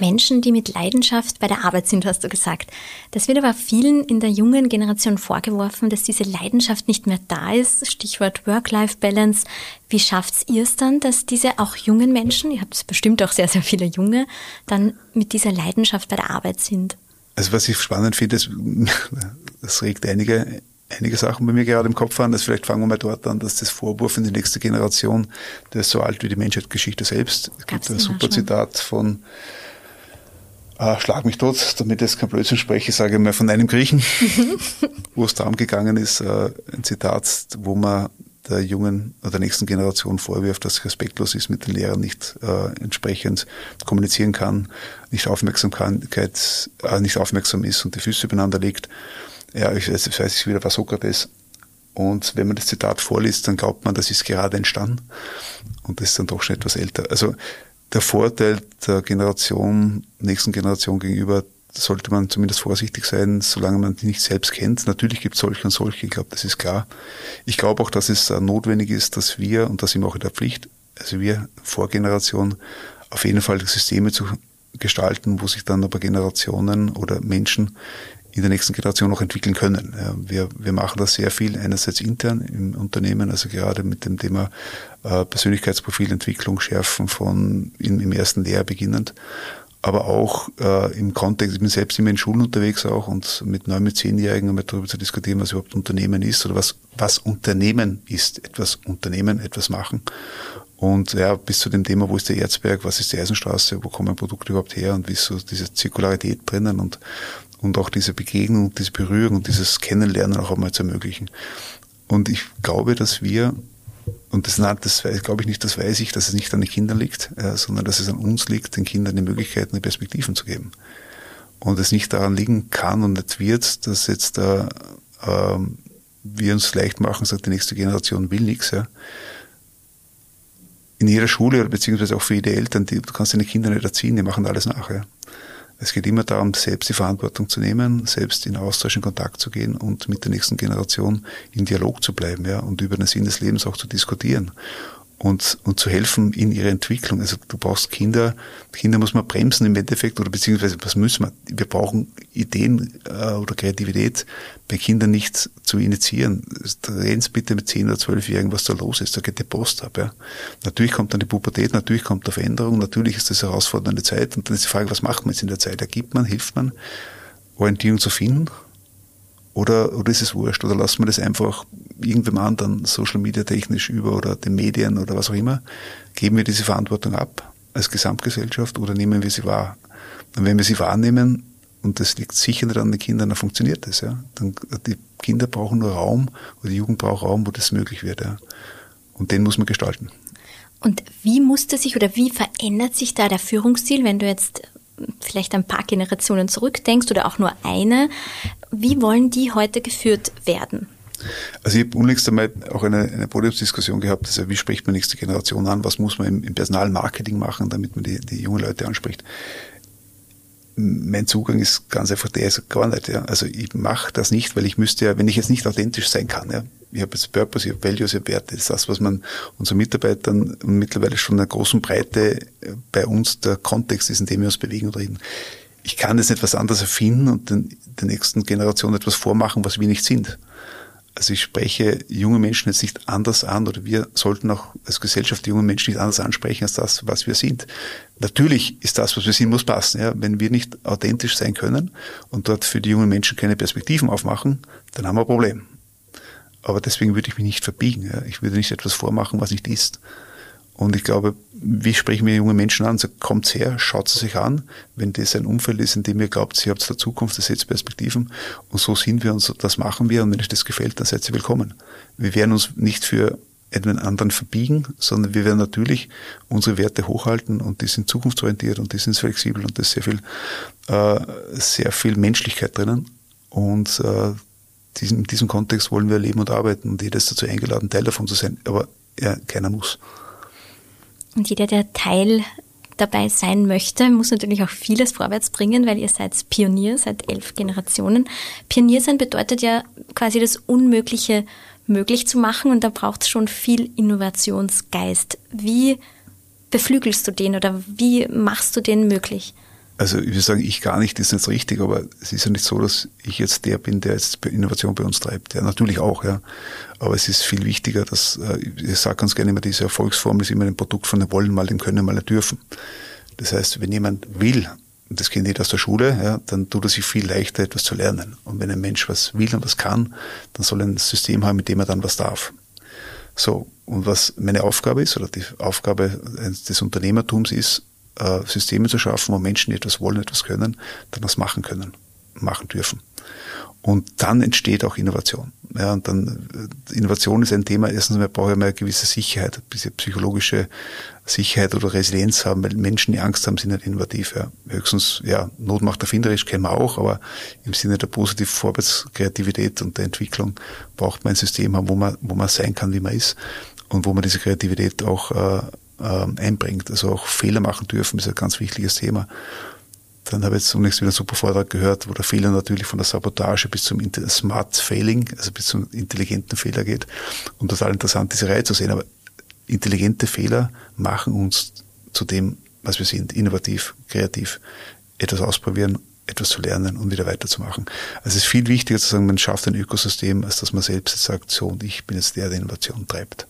Menschen, die mit Leidenschaft bei der Arbeit sind, hast du gesagt. Das wird aber vielen in der jungen Generation vorgeworfen, dass diese Leidenschaft nicht mehr da ist. Stichwort Work-Life-Balance. Wie schafft ihr es dann, dass diese auch jungen Menschen, ihr habt bestimmt auch sehr, sehr viele Junge, dann mit dieser Leidenschaft bei der Arbeit sind? Also was ich spannend finde, das regt einige einige Sachen bei mir gerade im Kopf an. Das vielleicht fangen wir mal dort an, dass das Vorwurf in die nächste Generation, der ist so alt wie die Menschheitsgeschichte selbst. Es gibt ein super Zitat von äh, schlag mich tot, damit ich jetzt kein Blödsinn spreche, sage ich mal von einem Griechen, wo es darum gegangen ist, äh, ein Zitat, wo man der jungen oder der nächsten Generation vorwirft, dass sie respektlos ist, mit den Lehrern nicht äh, entsprechend kommunizieren kann, nicht Aufmerksamkeit, äh, nicht aufmerksam ist und die Füße übereinander legt. Ja, ich weiß, ich weiß wieder, war Sokrates. Und wenn man das Zitat vorliest, dann glaubt man, das ist gerade entstanden. Und das ist dann doch schon etwas älter. Also der Vorteil der Generation, nächsten Generation gegenüber, sollte man zumindest vorsichtig sein, solange man die nicht selbst kennt. Natürlich gibt es solche und solche, ich glaube, das ist klar. Ich glaube auch, dass es notwendig ist, dass wir, und das sind wir auch in der Pflicht, also wir Vorgeneration, auf jeden Fall Systeme zu gestalten, wo sich dann aber Generationen oder Menschen in der nächsten Generation noch entwickeln können. Wir, wir machen das sehr viel, einerseits intern im Unternehmen, also gerade mit dem Thema äh, Persönlichkeitsprofilentwicklung, Schärfen von im, im ersten Lehrjahr beginnend, aber auch äh, im Kontext, ich bin selbst immer in Schulen unterwegs auch und mit neun, mit zehnjährigen einmal darüber zu diskutieren, was überhaupt Unternehmen ist oder was, was Unternehmen ist, etwas Unternehmen, etwas machen. Und ja, bis zu dem Thema, wo ist der Erzberg, was ist die Eisenstraße, wo kommen Produkte überhaupt her und wie ist so diese Zirkularität drinnen und und auch diese Begegnung, diese Berührung dieses Kennenlernen auch einmal zu ermöglichen. Und ich glaube, dass wir, und das, das weiß, glaube ich nicht, das weiß ich, dass es nicht an den Kindern liegt, äh, sondern dass es an uns liegt, den Kindern die Möglichkeiten, die Perspektiven zu geben. Und es nicht daran liegen kann und nicht wird, dass jetzt da äh, wir uns leicht machen, sagt die nächste Generation will nichts. Ja. In jeder Schule beziehungsweise auch für jede Eltern, die, du kannst deine Kinder nicht erziehen, die machen alles nachher. Ja. Es geht immer darum, selbst die Verantwortung zu nehmen, selbst in Austausch, in Kontakt zu gehen und mit der nächsten Generation in Dialog zu bleiben, ja, und über den Sinn des Lebens auch zu diskutieren und, und zu helfen in ihrer Entwicklung. Also du brauchst Kinder, Kinder muss man bremsen im Endeffekt oder beziehungsweise was müssen wir? Wir brauchen Ideen äh, oder Kreativität bei Kindern nicht zu initiieren. Reden bitte mit 10 oder 12-Jährigen, was da los ist, da geht die Post ab. Ja. Natürlich kommt dann die Pubertät, natürlich kommt da Veränderung, natürlich ist das herausfordernde Zeit und dann ist die Frage, was macht man jetzt in der Zeit? Ergibt man, hilft man, Orientierung zu finden Oder, oder ist es wurscht? Oder lassen wir das einfach irgendwem anderen, Social Media technisch über oder den Medien oder was auch immer? Geben wir diese Verantwortung ab als Gesamtgesellschaft oder nehmen wir sie wahr? Und wenn wir sie wahrnehmen, und das liegt sicher nicht an den Kindern, dann funktioniert das, ja. Dann, die Kinder brauchen nur Raum, oder die Jugend braucht Raum, wo das möglich wird, ja. Und den muss man gestalten. Und wie musste sich oder wie verändert sich da der Führungsstil, wenn du jetzt vielleicht ein paar Generationen zurückdenkst oder auch nur eine? Wie wollen die heute geführt werden? Also ich habe unlängst einmal auch eine, eine Podiumsdiskussion gehabt, also wie spricht man nächste Generation an, was muss man im, im Personalmarketing machen, damit man die, die jungen Leute anspricht. Mein Zugang ist ganz einfach der, ist gar nicht. Ja. Also ich mache das nicht, weil ich müsste ja, wenn ich jetzt nicht authentisch sein kann, ja, ich habe jetzt Purpose, ich habe Values, ich habe Werte. Das ist das, was man unseren Mitarbeitern mittlerweile schon in einer großen Breite äh, bei uns der Kontext ist, in dem wir uns bewegen und reden. Ich kann jetzt etwas anderes erfinden und den, der nächsten Generation etwas vormachen, was wir nicht sind. Also ich spreche junge Menschen jetzt nicht anders an oder wir sollten auch als Gesellschaft die jungen Menschen nicht anders ansprechen als das, was wir sind. Natürlich ist das, was wir sind, muss passen. Ja? Wenn wir nicht authentisch sein können und dort für die jungen Menschen keine Perspektiven aufmachen, dann haben wir ein Problem. Aber deswegen würde ich mich nicht verbiegen. Ja. Ich würde nicht etwas vormachen, was nicht ist. Und ich glaube, wie sprechen wir junge Menschen an? So, kommt her, schaut sie sich an. Wenn das ein Umfeld ist, in dem ihr glaubt, sie habt der Zukunft, ihr seht Perspektiven. Und so sind wir und so, das machen wir. Und wenn euch das gefällt, dann seid ihr willkommen. Wir werden uns nicht für einen anderen verbiegen, sondern wir werden natürlich unsere Werte hochhalten und die sind zukunftsorientiert und die sind flexibel und da ist sehr viel, äh, sehr viel Menschlichkeit drinnen. Und äh, in diesem Kontext wollen wir leben und arbeiten und jeder ist dazu eingeladen, Teil davon zu sein. Aber ja, keiner muss. Und jeder, der Teil dabei sein möchte, muss natürlich auch vieles vorwärts bringen, weil ihr seid Pionier, seit elf Generationen. Pionier sein bedeutet ja quasi das Unmögliche möglich zu machen und da braucht es schon viel Innovationsgeist. Wie beflügelst du den oder wie machst du den möglich? Also ich würde sagen, ich gar nicht, ist nicht richtig, aber es ist ja nicht so, dass ich jetzt der bin, der jetzt Innovation bei uns treibt. Ja, natürlich auch, ja. Aber es ist viel wichtiger, dass, äh, ich sage ganz gerne immer, diese Erfolgsformel ist immer ein Produkt von dem Wollen mal, dem Können mal, dem Dürfen. Das heißt, wenn jemand will, und das kennt jeder aus der Schule, ja, dann tut er sich viel leichter, etwas zu lernen. Und wenn ein Mensch was will und was kann, dann soll er ein System haben, mit dem er dann was darf. So, und was meine Aufgabe ist, oder die Aufgabe des Unternehmertums ist, äh, Systeme zu schaffen, wo Menschen, die etwas wollen, etwas können, dann was machen können, machen dürfen. Und dann entsteht auch Innovation. Ja, und dann, äh, Innovation ist ein Thema, erstens mal brauche ich mal eine gewisse Sicherheit, bisschen psychologische Sicherheit oder Resilienz haben, weil Menschen, die Angst haben, sind nicht innovativ. Ja. Höchstens, ja, Not macht erfinderisch, kennen wir auch, aber im Sinne der positiven Vorwärtskreativität und der Entwicklung braucht man ein System haben, wo man, wo man sein kann, wie man ist und wo man diese Kreativität auch äh, einbringt. Also auch Fehler machen dürfen ist ein ganz wichtiges Thema. Dann habe ich jetzt zunächst wieder einen super Vortrag gehört, wo der Fehler natürlich von der Sabotage bis zum Smart Failing, also bis zum intelligenten Fehler geht. Und total interessant, diese Reihe zu sehen. Aber intelligente Fehler machen uns zu dem, was wir sind, innovativ, kreativ, etwas ausprobieren, etwas zu lernen und wieder weiterzumachen. Also es ist viel wichtiger zu sagen, man schafft ein Ökosystem, als dass man selbst sagt, so und ich bin jetzt der, der Innovation treibt.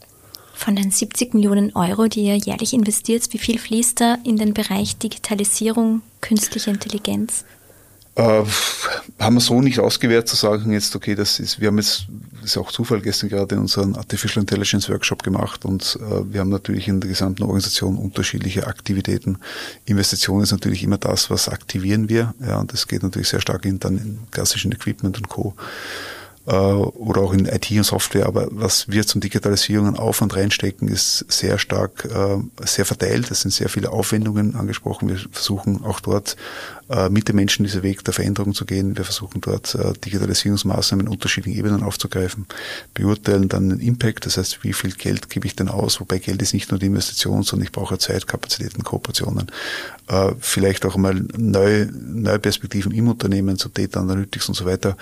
Von den 70 Millionen Euro, die ihr jährlich investiert, wie viel fließt da in den Bereich Digitalisierung, künstliche Intelligenz? Äh, haben wir so nicht ausgewertet zu sagen jetzt, okay, das ist, wir haben jetzt, das ist auch Zufall gestern gerade unseren Artificial Intelligence Workshop gemacht und äh, wir haben natürlich in der gesamten Organisation unterschiedliche Aktivitäten. Investition ist natürlich immer das, was aktivieren wir, ja, und das geht natürlich sehr stark in, dann in klassischen Equipment und Co oder auch in IT und Software. Aber was wir zum Digitalisierung an Aufwand reinstecken, ist sehr stark, äh, sehr verteilt. Es sind sehr viele Aufwendungen angesprochen. Wir versuchen auch dort äh, mit den Menschen diesen Weg der Veränderung zu gehen. Wir versuchen dort äh, Digitalisierungsmaßnahmen in unterschiedlichen Ebenen aufzugreifen, beurteilen dann den Impact, das heißt, wie viel Geld gebe ich denn aus, wobei Geld ist nicht nur die Investition, sondern ich brauche Zeit, Kapazitäten, Kooperationen, äh, vielleicht auch mal neue, neue Perspektiven im Unternehmen zu Data Analytics und so weiter.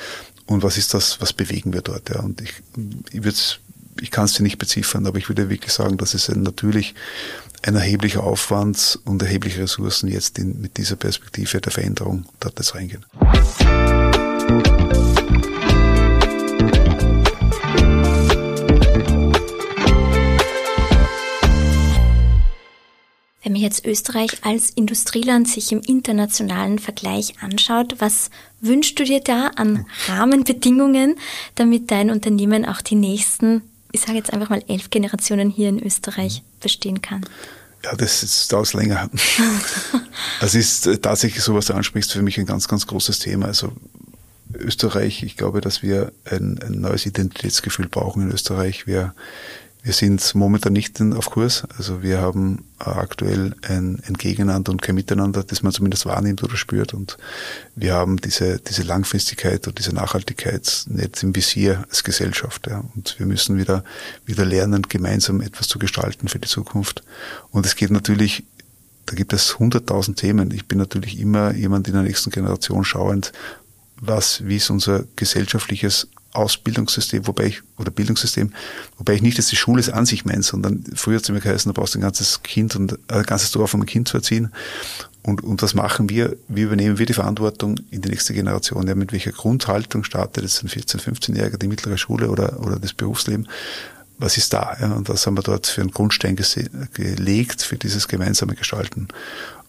Und was ist das, was bewegen wir dort? Ja? Und ich, ich würde ich kann es dir nicht beziffern, aber ich würde wirklich sagen, dass es natürlich ein erheblicher Aufwand und erhebliche Ressourcen jetzt in, mit dieser Perspektive der Veränderung dort jetzt reingehen. Wenn man jetzt Österreich als Industrieland sich im internationalen Vergleich anschaut, was wünschst du dir da an Rahmenbedingungen, damit dein Unternehmen auch die nächsten, ich sage jetzt einfach mal elf Generationen hier in Österreich bestehen kann? Ja, das, das dauert länger. Es ist tatsächlich so, was du ansprichst, für mich ein ganz, ganz großes Thema. Also Österreich, ich glaube, dass wir ein, ein neues Identitätsgefühl brauchen in Österreich. Wir, wir sind momentan nicht auf Kurs. Also wir haben aktuell ein, ein Gegeneinander und kein Miteinander, das man zumindest wahrnimmt oder spürt. Und wir haben diese, diese Langfristigkeit und diese Nachhaltigkeit nicht im Visier als Gesellschaft. Ja. Und wir müssen wieder, wieder lernen, gemeinsam etwas zu gestalten für die Zukunft. Und es geht natürlich da gibt es hunderttausend Themen. Ich bin natürlich immer jemand in der nächsten Generation schauend, was, wie ist unser gesellschaftliches Ausbildungssystem, wobei ich, oder Bildungssystem, wobei ich nicht dass die Schule es an sich meine, sondern früher hat es immer geheißen, du brauchst ein ganzes Kind und ein ganzes Dorf, um ein Kind zu erziehen. Und, und was machen wir? Wie übernehmen wir die Verantwortung in die nächste Generation? Ja, mit welcher Grundhaltung startet jetzt ein 14-, 15-Jähriger die mittlere Schule oder, oder das Berufsleben? Was ist da? Ja, und was haben wir dort für einen Grundstein gelegt für dieses gemeinsame Gestalten?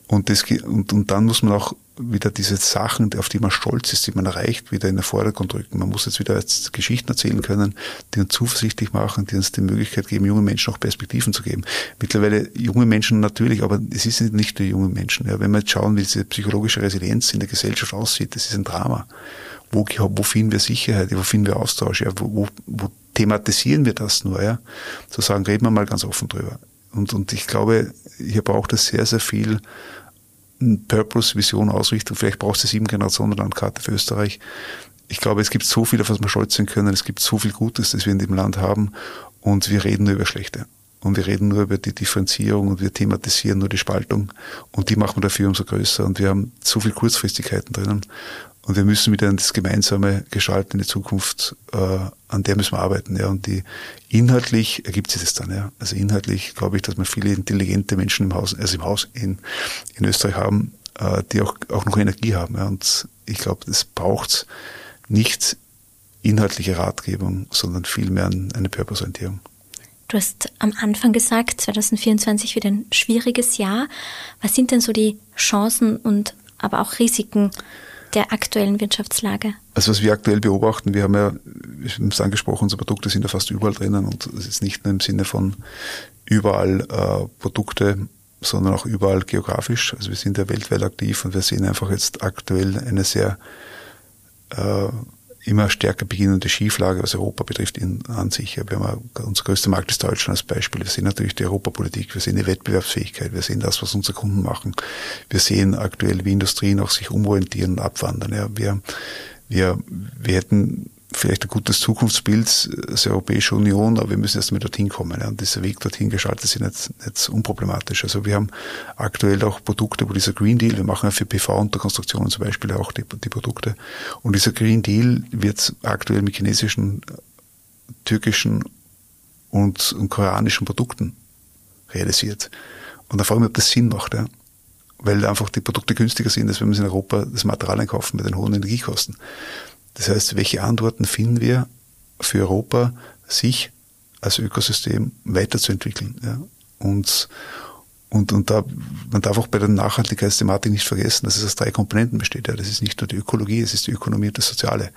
Und, das, und, und dann muss man auch wieder diese Sachen, auf die man stolz ist, die man erreicht, wieder in den Vordergrund rücken. Man muss jetzt wieder jetzt Geschichten erzählen können, die uns zuversichtlich machen, die uns die Möglichkeit geben, jungen Menschen auch Perspektiven zu geben. Mittlerweile junge Menschen natürlich, aber es ist nicht nur junge Menschen. Ja, wenn wir jetzt schauen, wie diese psychologische Resilienz in der Gesellschaft aussieht, das ist ein Drama. Wo, wo finden wir Sicherheit? Wo finden wir Austausch? Ja, wo, wo, wo thematisieren wir das nur? Ja? Zu sagen, reden wir mal ganz offen drüber. Und, und ich glaube, hier braucht es sehr, sehr viel Purpose, Vision, Ausrichtung. Vielleicht braucht es sieben Generationen Landkarte für Österreich. Ich glaube, es gibt so viel, auf was wir stolz sein können. Es gibt so viel Gutes, das wir in dem Land haben. Und wir reden nur über Schlechte. Und wir reden nur über die Differenzierung und wir thematisieren nur die Spaltung. Und die machen wir dafür umso größer. Und wir haben so viel Kurzfristigkeiten drinnen. Und wir müssen wieder an das gemeinsame Gestalten in die Zukunft, äh, an der müssen wir arbeiten. Ja. Und die inhaltlich ergibt sich das dann. Ja. Also inhaltlich glaube ich, dass wir viele intelligente Menschen im Haus, also im Haus in, in Österreich haben, äh, die auch, auch noch Energie haben. Ja. Und ich glaube, das braucht nicht inhaltliche Ratgebung, sondern vielmehr eine Purpose-Orientierung. Du hast am Anfang gesagt, 2024 wird ein schwieriges Jahr. Was sind denn so die Chancen und aber auch Risiken der aktuellen Wirtschaftslage? Also was wir aktuell beobachten, wir haben ja, wir haben es angesprochen, unsere Produkte sind ja fast überall drinnen und es ist nicht nur im Sinne von überall äh, Produkte, sondern auch überall geografisch. Also wir sind ja weltweit aktiv und wir sehen einfach jetzt aktuell eine sehr äh, immer stärker beginnende Schieflage, was Europa betrifft, in, an sich. Wir haben unser größter Markt ist Deutschland als Beispiel. Wir sehen natürlich die Europapolitik, wir sehen die Wettbewerbsfähigkeit, wir sehen das, was unsere Kunden machen. Wir sehen aktuell, wie Industrien auch sich umorientieren und abwandern. Ja, wir, wir, wir hätten vielleicht ein gutes Zukunftsbild als Europäische Union, aber wir müssen erst mal dorthin kommen. Und dieser Weg dorthin gestaltet sich nicht, nicht unproblematisch. Also wir haben aktuell auch Produkte, wo dieser Green Deal, wir machen ja für PV unter Konstruktionen zum Beispiel auch die, die Produkte. Und dieser Green Deal wird aktuell mit chinesischen, türkischen und, und koreanischen Produkten realisiert. Und da frage ich mich, ob das Sinn macht, ja. Weil einfach die Produkte günstiger sind, als wenn wir in Europa das Material einkaufen mit den hohen Energiekosten. Das heißt, welche Antworten finden wir für Europa, sich als Ökosystem weiterzuentwickeln? Ja? Und, und, und da, man darf auch bei der Nachhaltigkeitsthematik nicht vergessen, dass es aus drei Komponenten besteht. Ja? Das ist nicht nur die Ökologie, es ist die Ökonomie und das Soziale.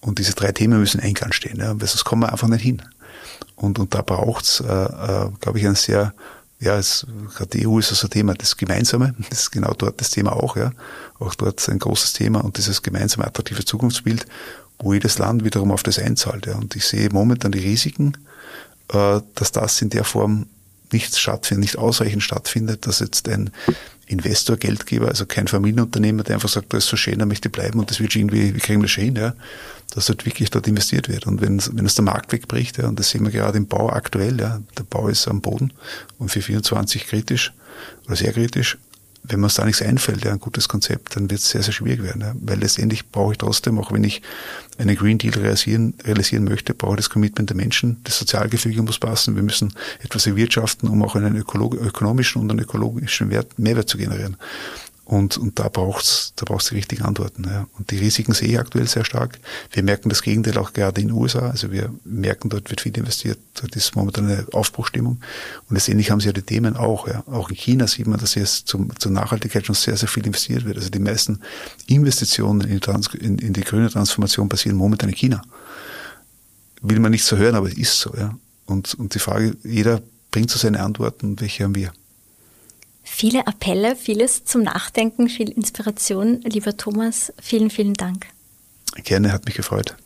Und diese drei Themen müssen Einklang stehen, ja? weil sonst kommen wir einfach nicht hin. Und, und da braucht's, äh, äh, glaube ich, ein sehr ja, es, gerade die EU ist also ein Thema, das Gemeinsame, das ist genau dort das Thema auch, ja. Auch dort ein großes Thema und dieses gemeinsame attraktive Zukunftsbild, wo jedes Land wiederum auf das einzahlt, ja. Und ich sehe momentan die Risiken, äh, dass das in der Form nicht stattfindet, nicht ausreichend stattfindet, dass jetzt ein Investor, Geldgeber, also kein Familienunternehmer, der einfach sagt, das ist so schön, da möchte ich bleiben und das wird irgendwie, wie kriegen wir das schön, ja, dass halt wirklich dort investiert wird. Und wenn, wenn es der Markt wegbricht, ja, und das sehen wir gerade im Bau aktuell, ja, der Bau ist am Boden und für 24 kritisch oder sehr kritisch, wenn mir da nichts einfällt, ja, ein gutes Konzept, dann wird es sehr, sehr schwierig werden. Ja. Weil letztendlich brauche ich trotzdem, auch wenn ich einen Green Deal realisieren, realisieren möchte, brauche ich das Commitment der Menschen, das Sozialgefüge muss passen. Wir müssen etwas erwirtschaften, um auch einen ökologischen und einen ökologischen Wert, Mehrwert zu generieren. Und, und da braucht's, da braucht's die richtigen Antworten. Ja. Und die Risiken sehe ich aktuell sehr stark. Wir merken das Gegenteil auch gerade in den USA. Also wir merken, dort wird viel investiert. Dort ist momentan eine Aufbruchstimmung. Und letztendlich haben sie ja die Themen auch. Ja. Auch in China sieht man, dass jetzt zum, zur Nachhaltigkeit schon sehr, sehr viel investiert wird. Also die meisten Investitionen in die, in, in die grüne Transformation passieren momentan in China. Will man nicht so hören, aber es ist so. Ja. Und, und die Frage, jeder bringt so seine Antworten, welche haben wir? Viele Appelle, vieles zum Nachdenken, viel Inspiration. Lieber Thomas, vielen, vielen Dank. Gerne, hat mich gefreut.